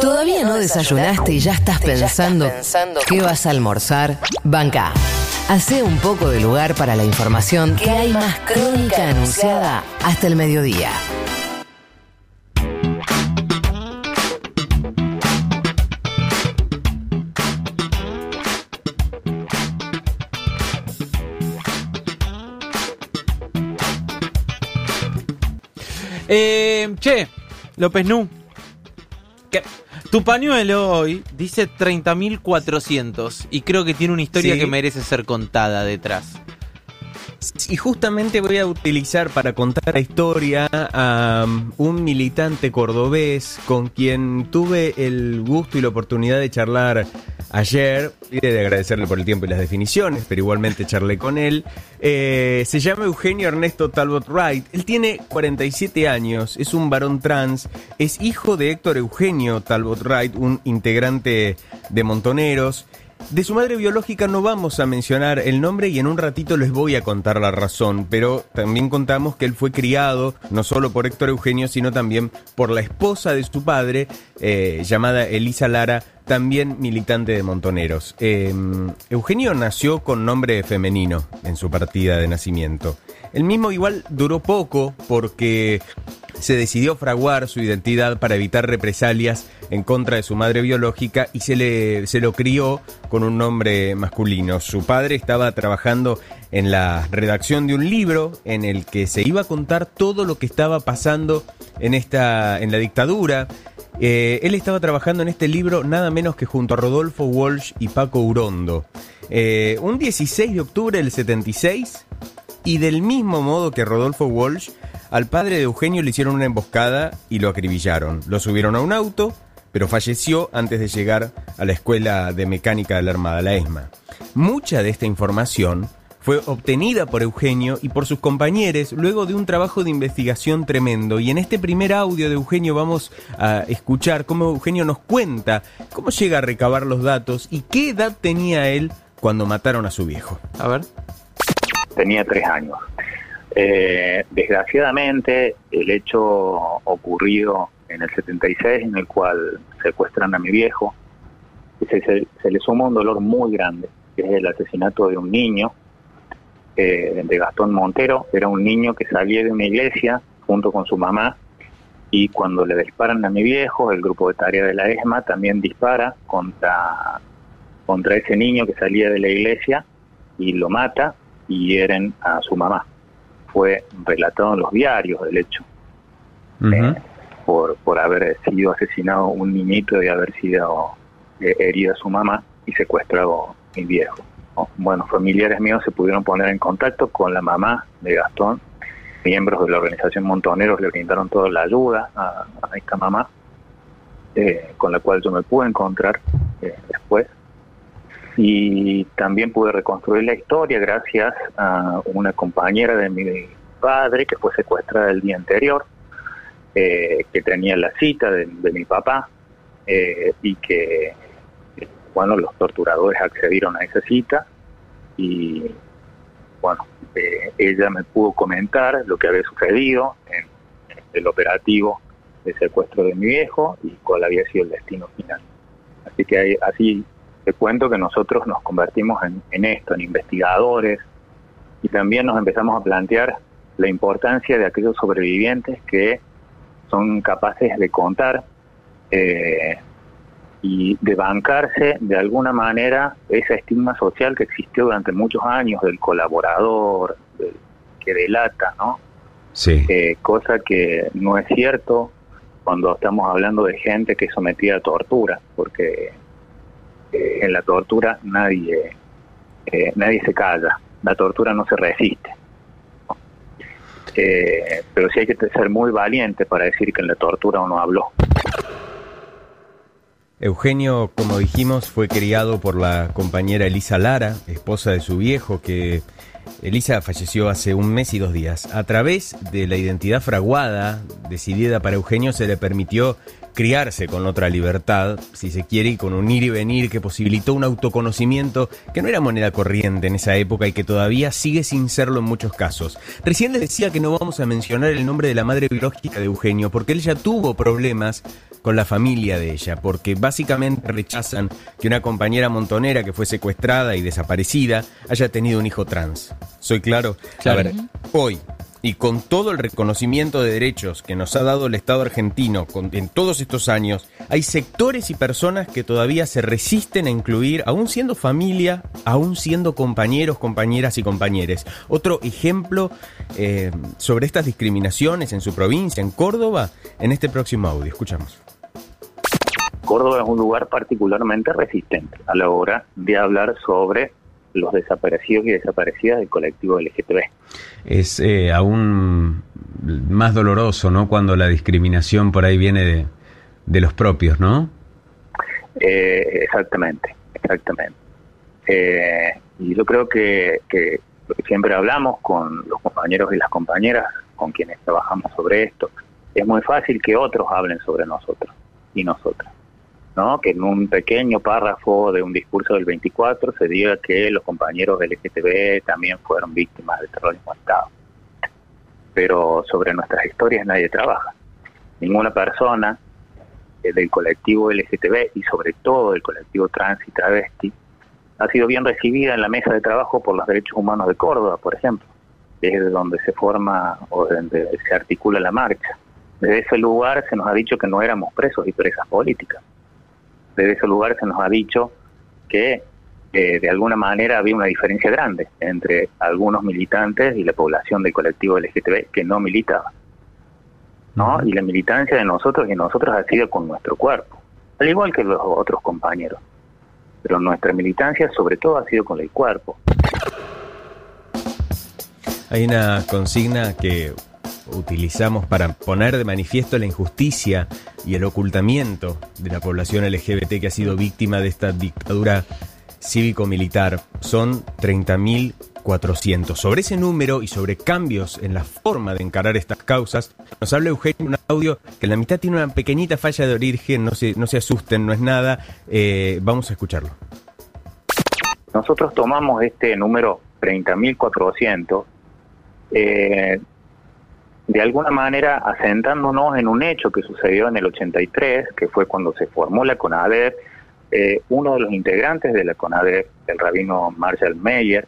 ¿Todavía no desayunaste y ya estás pensando qué vas a almorzar? Banca. Hace un poco de lugar para la información que hay más crónica anunciada hasta el mediodía. Eh, che, López Nu. ¿Qué? Tu pañuelo hoy dice 30.400 y creo que tiene una historia Sí. que merece ser contada detrás. Y justamente voy a utilizar para contar la historia a um, un militante cordobés con quien tuve el gusto y la oportunidad de charlar ayer. De agradecerle por el tiempo y las definiciones, pero igualmente charlé con él. Eh, se llama Eugenio Ernesto Talbot Wright. Él tiene 47 años, es un varón trans, es hijo de Héctor Eugenio Talbot Wright, un integrante de Montoneros. De su madre biológica no vamos a mencionar el nombre y en un ratito les voy a contar la razón, pero también contamos que él fue criado no solo por Héctor Eugenio, sino también por la esposa de su padre, eh, llamada Elisa Lara, también militante de Montoneros. Eh, Eugenio nació con nombre femenino en su partida de nacimiento. El mismo igual duró poco porque se decidió fraguar su identidad para evitar represalias en contra de su madre biológica y se, le, se lo crió con un nombre masculino. Su padre estaba trabajando en la redacción de un libro en el que se iba a contar todo lo que estaba pasando en, esta, en la dictadura. Eh, él estaba trabajando en este libro nada menos que junto a Rodolfo Walsh y Paco Urondo. Eh, un 16 de octubre del 76, y del mismo modo que Rodolfo Walsh, al padre de Eugenio le hicieron una emboscada y lo acribillaron. Lo subieron a un auto, pero falleció antes de llegar a la Escuela de Mecánica de la Armada, la ESMA. Mucha de esta información fue obtenida por Eugenio y por sus compañeros luego de un trabajo de investigación tremendo. Y en este primer audio de Eugenio vamos a escuchar cómo Eugenio nos cuenta cómo llega a recabar los datos y qué edad tenía él cuando mataron a su viejo. A ver. tenía tres años. Eh, desgraciadamente, el hecho ocurrido en el 76, en el cual secuestran a mi viejo, se, se- se le suma un dolor muy grande, que es el asesinato de un niño, eh, de Gastón Montero. Era un niño que salía de una iglesia junto con su mamá y cuando le disparan a mi viejo, el grupo de tarea de la ESMA también dispara contra, contra ese niño que salía de la iglesia y lo mata y hieren a su mamá. Fue relatado en los diarios el hecho, eh, por, por haber sido asesinado un niñito y haber sido eh, herida su mamá y secuestrado mi viejo. ¿no? Bueno, familiares míos se pudieron poner en contacto con la mamá de Gastón, miembros de la organización Montoneros le brindaron toda la ayuda a, a esta mamá, eh, con la cual yo me pude encontrar eh, después y también pude reconstruir la historia gracias a una compañera de mi padre que fue secuestrada el día anterior, eh, que tenía la cita de, de mi papá eh, y que, bueno, los torturadores accedieron a esa cita y, bueno, eh, ella me pudo comentar lo que había sucedido en, el operativo de secuestro de mi viejo y cuál había sido el destino final. Así que ahí- así te cuento que nosotros nos convertimos en, en esto, en investigadores, y también nos empezamos a plantear la importancia de aquellos sobrevivientes que son capaces de contar eh, y de bancarse de alguna manera ese estigma social que existió durante muchos años del colaborador, del que delata, ¿no? Sí. Eh, cosa que no es cierto cuando estamos hablando de gente que es sometida a tortura, porque en la tortura nadie eh, nadie se calla, la tortura no se resiste. Eh, pero sí hay que ser muy valiente para decir que en la tortura uno habló. Eugenio, como dijimos, fue criado por la compañera Elisa Lara, esposa de su viejo, que Elisa falleció hace un mes y dos días. A través de la identidad fraguada, decidida para Eugenio, se le permitió criarse con otra libertad, si se quiere, y con un ir y venir que posibilitó un autoconocimiento que no era moneda corriente en esa época y que todavía sigue sin serlo en muchos casos. Recién les decía que no vamos a mencionar el nombre de la madre biológica de Eugenio, porque él ya tuvo problemas con la familia de ella, porque básicamente rechazan que una compañera montonera que fue secuestrada y desaparecida haya tenido un hijo trans. ¿Soy claro? Claro. A ver, hoy, y con todo el reconocimiento de derechos que nos ha dado el Estado argentino con- en todos estos años, hay sectores y personas que todavía se resisten a incluir, aún siendo familia, aún siendo compañeros, compañeras y compañeros. Otro ejemplo eh, sobre estas discriminaciones en su provincia, en Córdoba, en este próximo audio. Escuchamos. Córdoba es un lugar particularmente resistente a la hora de hablar sobre los desaparecidos y desaparecidas del colectivo LGTB. Es eh, aún más doloroso, ¿no? Cuando la discriminación por ahí viene de, de los propios, ¿no? Eh, exactamente, exactamente. Eh, y yo creo que, que siempre hablamos con los compañeros y las compañeras con quienes trabajamos sobre esto. Es muy fácil que otros hablen sobre nosotros y nosotras. ¿No? Que en un pequeño párrafo de un discurso del 24 se diga que los compañeros del LGTB también fueron víctimas del terrorismo de Estado. Pero sobre nuestras historias nadie trabaja. Ninguna persona eh, del colectivo LGTB y sobre todo del colectivo trans y travesti ha sido bien recibida en la mesa de trabajo por los derechos humanos de Córdoba, por ejemplo, desde donde se forma o donde se articula la marcha. Desde ese lugar se nos ha dicho que no éramos presos y presas políticas. Desde ese lugar se nos ha dicho que eh, de alguna manera había una diferencia grande entre algunos militantes y la población del colectivo LGTB que no militaba. ¿no? Y la militancia de nosotros y nosotros ha sido con nuestro cuerpo, al igual que los otros compañeros. Pero nuestra militancia sobre todo ha sido con el cuerpo. Hay una consigna que utilizamos para poner de manifiesto la injusticia y el ocultamiento de la población LGBT que ha sido víctima de esta dictadura cívico-militar. Son 30.400. Sobre ese número y sobre cambios en la forma de encarar estas causas, nos habla Eugenio en un audio que en la mitad tiene una pequeñita falla de origen, no se, no se asusten, no es nada. Eh, vamos a escucharlo. Nosotros tomamos este número 30.400 eh, de alguna manera asentándonos en un hecho que sucedió en el 83, que fue cuando se formó la CONADER, eh, uno de los integrantes de la CONADER, el rabino Marshall Meyer,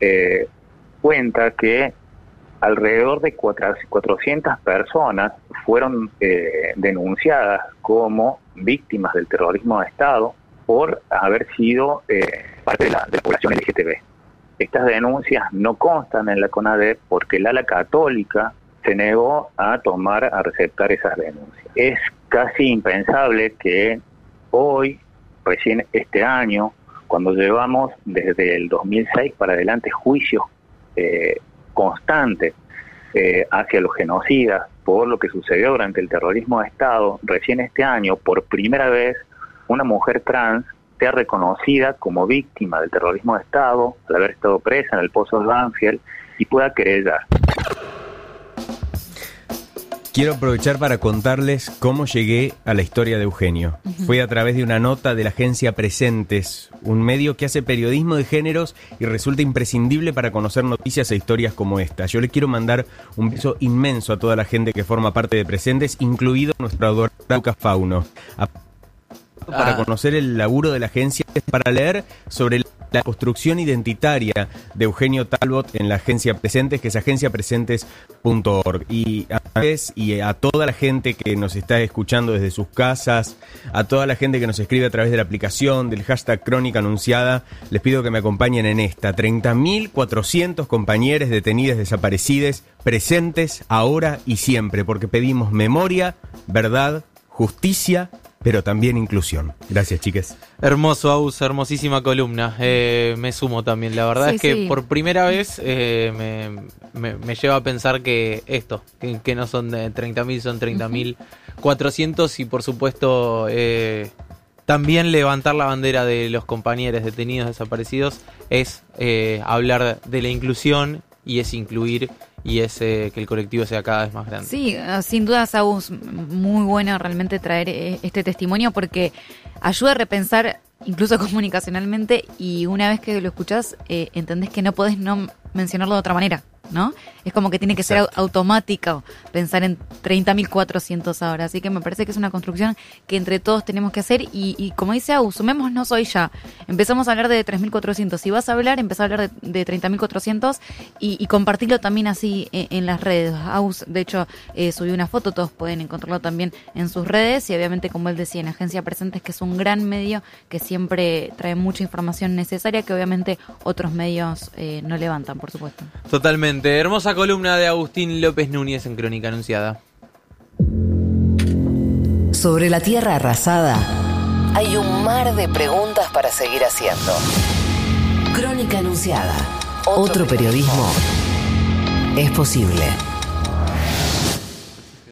eh, cuenta que alrededor de cuatro- 400 personas fueron eh, denunciadas como víctimas del terrorismo de Estado por haber sido eh, parte de la, de la población LGTB. Estas denuncias no constan en la CONADEP porque el ala católica se negó a tomar, a receptar esas denuncias. Es casi impensable que hoy, recién este año, cuando llevamos desde el 2006 para adelante juicios eh, constantes eh, hacia los genocidas por lo que sucedió durante el terrorismo de Estado, recién este año, por primera vez, una mujer trans sea reconocida como víctima del terrorismo de Estado al haber estado presa en el pozo de Banfield y pueda querellar. Quiero aprovechar para contarles cómo llegué a la historia de Eugenio. Fue a través de una nota de la agencia Presentes, un medio que hace periodismo de géneros y resulta imprescindible para conocer noticias e historias como esta. Yo le quiero mandar un beso inmenso a toda la gente que forma parte de Presentes, incluido nuestro adorado Lucas Fauno. A- para Ah. conocer el laburo de la agencia, para leer sobre la construcción identitaria de Eugenio Talbot en la agencia Presentes, que es agenciapresentes.org. Y a vez y a toda la gente que nos está escuchando desde sus casas, a toda la gente que nos escribe a través de la aplicación, del hashtag Crónica Anunciada, les pido que me acompañen en esta. 30.400 compañeros detenidas, desaparecidas, presentes ahora y siempre, porque pedimos memoria, verdad, justicia, pero también inclusión. Gracias, chicas. Hermoso, Aus, hermosísima columna. Eh, me sumo también. La verdad Sí, es que sí. por primera vez eh, me, me- me lleva a pensar que esto, que, que no son de 30.000, son 30.400 y por supuesto eh, también levantar la bandera de los compañeros detenidos desaparecidos es eh, hablar de la inclusión y es incluir y es eh, que el colectivo sea cada vez más grande. Sí, ah, sin duda, Saúl, muy bueno realmente traer eh, este testimonio porque ayuda a repensar incluso comunicacionalmente y una vez que lo escuchás eh, entendés que no podés no mencionarlo de otra manera. ¿No? Es como que tiene que ser automático pensar en 30.400 ahora. Así que me parece que es una construcción que entre todos tenemos que hacer. Y, como dice Aus, sumémonos hoy ya. Empezamos a hablar de 3.400. Si vas a hablar, empezá a hablar de, 30.400 y, y compartirlo también así en, las redes. Aus, de hecho, eh, subió una foto, todos pueden encontrarlo también en sus redes. Y obviamente, como él decía, en Agencia Presentes, que es un gran medio que siempre trae mucha información necesaria que obviamente otros medios eh, no levantan, por supuesto. Totalmente. Hermosa columna de Agustín López Núñez en Crónica Anunciada. Sobre la tierra arrasada hay un mar de preguntas para seguir haciendo. Crónica Anunciada. Otro periodismo es posible.